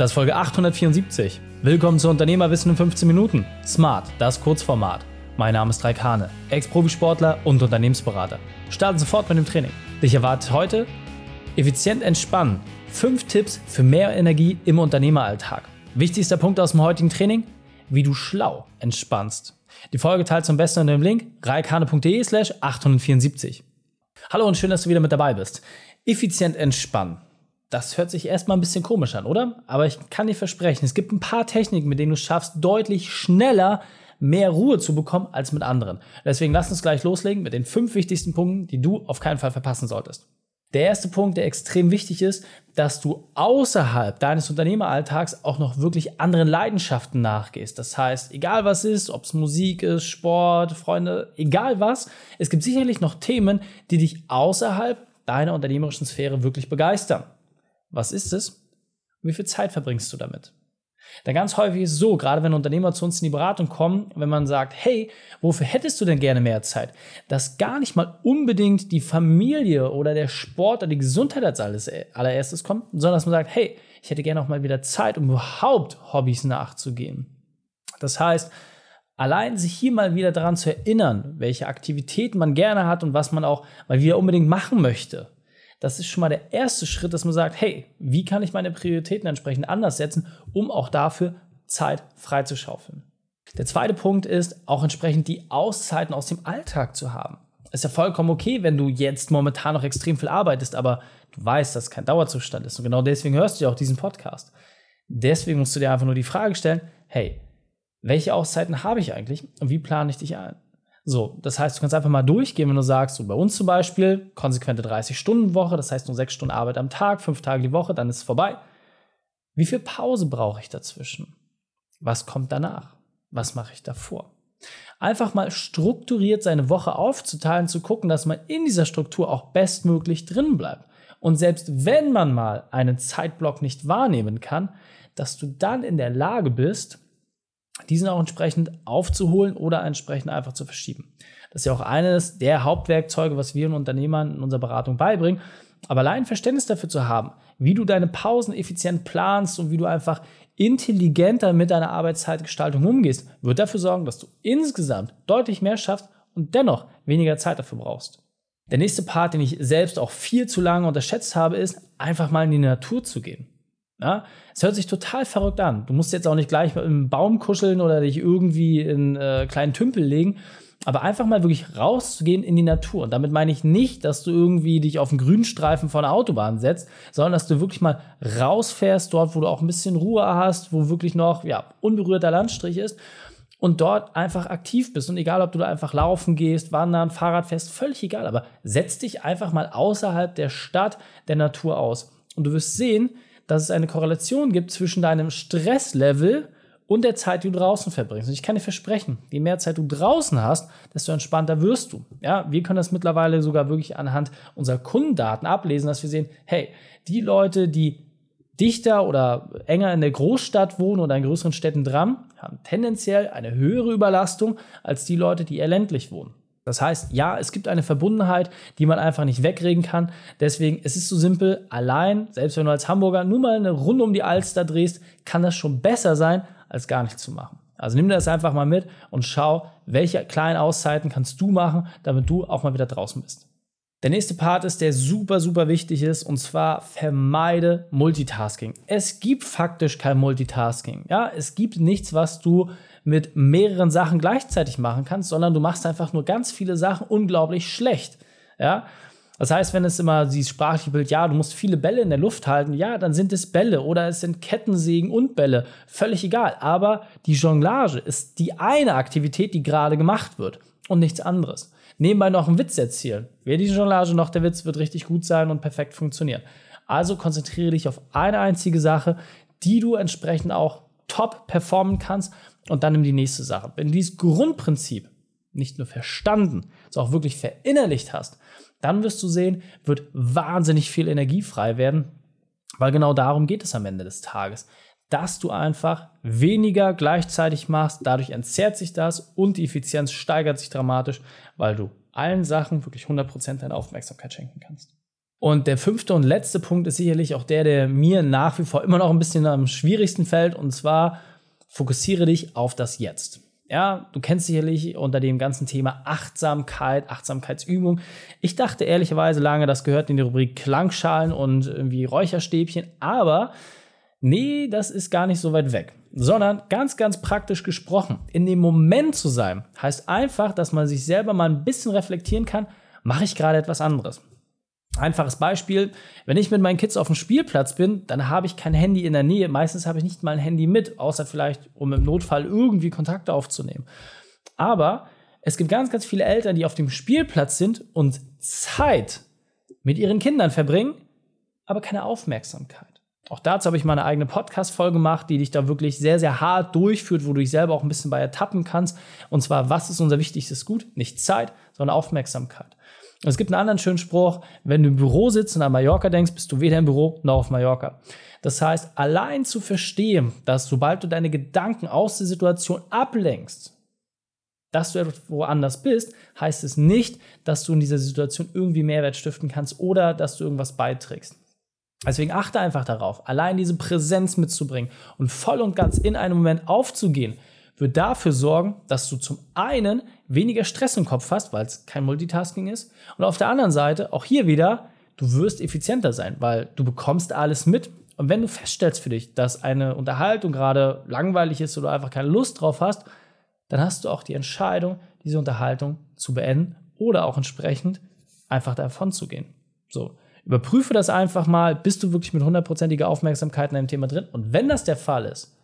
Das ist Folge 874. Willkommen zu Unternehmerwissen in 15 Minuten. Smart, das Kurzformat. Mein Name ist Raik Hane, Ex-Profisportler und Unternehmensberater. Starten sofort mit dem Training. Dich erwartet heute effizient entspannen. Fünf Tipps für mehr Energie im Unternehmeralltag. Wichtigster Punkt aus dem heutigen Training, wie du schlau entspannst. Die Folge teilt zum besten unter dem Link reikane.de slash 874. Hallo und schön, dass du wieder mit dabei bist. Effizient entspannen. Das hört sich erstmal ein bisschen komisch an, oder? Aber ich kann dir versprechen, es gibt ein paar Techniken, mit denen du schaffst, deutlich schneller mehr Ruhe zu bekommen als mit anderen. Deswegen lass uns gleich loslegen mit den fünf wichtigsten Punkten, die du auf keinen Fall verpassen solltest. Der erste Punkt, der extrem wichtig ist, dass du außerhalb deines Unternehmeralltags auch noch wirklich anderen Leidenschaften nachgehst. Das heißt, egal was ist, ob es Musik ist, Sport, Freunde, egal was, es gibt sicherlich noch Themen, die dich außerhalb deiner unternehmerischen Sphäre wirklich begeistern. Was ist es? Wie viel Zeit verbringst du damit? Denn ganz häufig ist es so, gerade wenn Unternehmer zu uns in die Beratung kommen, wenn man sagt, hey, wofür hättest du denn gerne mehr Zeit? Dass gar nicht mal unbedingt die Familie oder der Sport oder die Gesundheit als alles, allererstes kommt, sondern dass man sagt, hey, ich hätte gerne auch mal wieder Zeit, um überhaupt Hobbys nachzugehen. Das heißt, allein sich hier mal wieder daran zu erinnern, welche Aktivitäten man gerne hat und was man auch mal wieder unbedingt machen möchte das ist schon mal der erste Schritt, dass man sagt, hey, wie kann ich meine Prioritäten entsprechend anders setzen, um auch dafür Zeit freizuschaufeln. Der zweite Punkt ist, auch entsprechend die Auszeiten aus dem Alltag zu haben. Ist ja vollkommen okay, wenn du jetzt momentan noch extrem viel arbeitest, aber du weißt, dass kein Dauerzustand ist. Und genau deswegen hörst du ja auch diesen Podcast. Deswegen musst du dir einfach nur die Frage stellen, hey, welche Auszeiten habe ich eigentlich und wie plane ich dich ein? So, das heißt, du kannst einfach mal durchgehen, wenn du sagst, so bei uns zum Beispiel, konsequente 30-Stunden-Woche, das heißt nur sechs Stunden Arbeit am Tag, fünf Tage die Woche, dann ist es vorbei. Wie viel Pause brauche ich dazwischen? Was kommt danach? Was mache ich davor? Einfach mal strukturiert seine Woche aufzuteilen, zu gucken, dass man in dieser Struktur auch bestmöglich drin bleibt. Und selbst wenn man mal einen Zeitblock nicht wahrnehmen kann, dass du dann in der Lage bist, diesen auch entsprechend aufzuholen oder entsprechend einfach zu verschieben. Das ist ja auch eines der Hauptwerkzeuge, was wir den Unternehmern in unserer Beratung beibringen. Aber allein Verständnis dafür zu haben, wie du deine Pausen effizient planst und wie du einfach intelligenter mit deiner Arbeitszeitgestaltung umgehst, wird dafür sorgen, dass du insgesamt deutlich mehr schaffst und dennoch weniger Zeit dafür brauchst. Der nächste Part, den ich selbst auch viel zu lange unterschätzt habe, ist, einfach mal in die Natur zu gehen. Ja, es hört sich total verrückt an. Du musst jetzt auch nicht gleich im Baum kuscheln oder dich irgendwie in äh, kleinen Tümpel legen, aber einfach mal wirklich rauszugehen in die Natur. Und damit meine ich nicht, dass du irgendwie dich auf einen Grünstreifen von der Autobahn setzt, sondern dass du wirklich mal rausfährst, dort, wo du auch ein bisschen Ruhe hast, wo wirklich noch ja, unberührter Landstrich ist und dort einfach aktiv bist. Und egal, ob du da einfach laufen gehst, wandern, Fahrrad fährst, völlig egal, aber setz dich einfach mal außerhalb der Stadt, der Natur aus. Und du wirst sehen, dass es eine Korrelation gibt zwischen deinem Stresslevel und der Zeit, die du draußen verbringst. Und ich kann dir versprechen, je mehr Zeit du draußen hast, desto entspannter wirst du. Ja, wir können das mittlerweile sogar wirklich anhand unserer Kundendaten ablesen, dass wir sehen, hey, die Leute, die dichter oder enger in der Großstadt wohnen oder in größeren Städten dran, haben tendenziell eine höhere Überlastung als die Leute, die eher ländlich wohnen. Das heißt, ja, es gibt eine Verbundenheit, die man einfach nicht wegreden kann. Deswegen, es ist so simpel, allein, selbst wenn du als Hamburger nur mal eine Runde um die Alster drehst, kann das schon besser sein, als gar nichts zu machen. Also nimm das einfach mal mit und schau, welche kleinen Auszeiten kannst du machen, damit du auch mal wieder draußen bist. Der nächste Part ist, der super, super wichtig ist, und zwar vermeide Multitasking. Es gibt faktisch kein Multitasking. Ja, es gibt nichts, was du mit mehreren Sachen gleichzeitig machen kannst, sondern du machst einfach nur ganz viele Sachen unglaublich schlecht. Ja, das heißt, wenn es immer dieses sprachliche Bild, ja, du musst viele Bälle in der Luft halten, ja, dann sind es Bälle oder es sind Kettensägen und Bälle, völlig egal. Aber die Jonglage ist die eine Aktivität, die gerade gemacht wird und nichts anderes nebenbei noch einen Witz erzählen. Weder die Jonglage noch der Witz wird richtig gut sein und perfekt funktionieren. Also konzentriere dich auf eine einzige Sache, die du entsprechend auch top performen kannst und dann nimm die nächste Sache. Wenn du dieses Grundprinzip nicht nur verstanden, sondern auch wirklich verinnerlicht hast, dann wirst du sehen, wird wahnsinnig viel Energie frei werden, weil genau darum geht es am Ende des Tages dass du einfach weniger gleichzeitig machst. Dadurch entzerrt sich das und die Effizienz steigert sich dramatisch, weil du allen Sachen wirklich 100% deine Aufmerksamkeit schenken kannst. Und der fünfte und letzte Punkt ist sicherlich auch der, der mir nach wie vor immer noch ein bisschen am schwierigsten fällt. Und zwar fokussiere dich auf das Jetzt. Ja, du kennst sicherlich unter dem ganzen Thema Achtsamkeit, Achtsamkeitsübung. Ich dachte ehrlicherweise lange, das gehört in die Rubrik Klangschalen und irgendwie Räucherstäbchen, aber nee, das ist gar nicht so weit weg. Sondern ganz, ganz praktisch gesprochen, in dem Moment zu sein, heißt einfach, dass man sich selber mal ein bisschen reflektieren kann, mache ich gerade etwas anderes? Einfaches Beispiel, wenn ich mit meinen Kids auf dem Spielplatz bin, dann habe ich kein Handy in der Nähe. Meistens habe ich nicht mal ein Handy mit, außer vielleicht, um im Notfall irgendwie Kontakte aufzunehmen. Aber es gibt ganz, ganz viele Eltern, die auf dem Spielplatz sind und Zeit mit ihren Kindern verbringen, aber keine Aufmerksamkeit. Auch dazu habe ich mal eine eigene Podcast-Folge gemacht, die dich da wirklich sehr, sehr hart durchführt, wo du dich selber auch ein bisschen bei ertappen kannst. Und zwar, was ist unser wichtigstes Gut? Nicht Zeit, sondern Aufmerksamkeit. Es gibt einen anderen schönen Spruch, wenn du im Büro sitzt und an Mallorca denkst, bist du weder im Büro noch auf Mallorca. Das heißt, allein zu verstehen, dass sobald du deine Gedanken aus der Situation ablenkst, dass du woanders bist, heißt es nicht, dass du in dieser Situation irgendwie Mehrwert stiften kannst oder dass du irgendwas beiträgst. Deswegen achte einfach darauf, allein diese Präsenz mitzubringen und voll und ganz in einem Moment aufzugehen, wird dafür sorgen, dass du zum einen weniger Stress im Kopf hast, weil es kein Multitasking ist. Und auf der anderen Seite, auch hier wieder, du wirst effizienter sein, weil du bekommst alles mit. Und wenn du feststellst für dich, dass eine Unterhaltung gerade langweilig ist oder einfach keine Lust drauf hast, dann hast du auch die Entscheidung, diese Unterhaltung zu beenden oder auch entsprechend einfach davon zu gehen. So. Überprüfe das einfach mal, bist du wirklich mit hundertprozentiger Aufmerksamkeit in einem Thema drin? Und wenn das der Fall ist,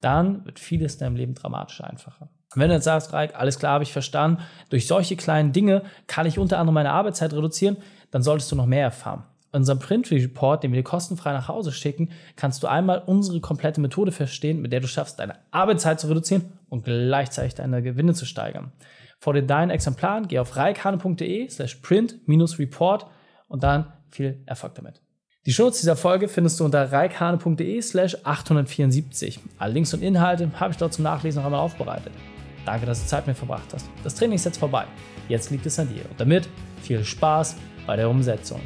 dann wird vieles in deinem Leben dramatisch einfacher. wenn du jetzt sagst, Reik, alles klar, habe ich verstanden, durch solche kleinen Dinge kann ich unter anderem meine Arbeitszeit reduzieren, dann solltest du noch mehr erfahren. In unserem Print-Report, den wir dir kostenfrei nach Hause schicken, kannst du einmal unsere komplette Methode verstehen, mit der du schaffst, deine Arbeitszeit zu reduzieren und gleichzeitig deine Gewinne zu steigern. Vor dir dein Exemplar, geh auf reikane.de slash print-report und dann viel Erfolg damit. Die Shownotes dieser Folge findest du unter reikhane.de slash 874. Alle Links und Inhalte habe ich dort zum Nachlesen noch einmal aufbereitet. Danke, dass du Zeit mit mir verbracht hast. Das Training ist jetzt vorbei. Jetzt liegt es an dir. Und damit viel Spaß bei der Umsetzung.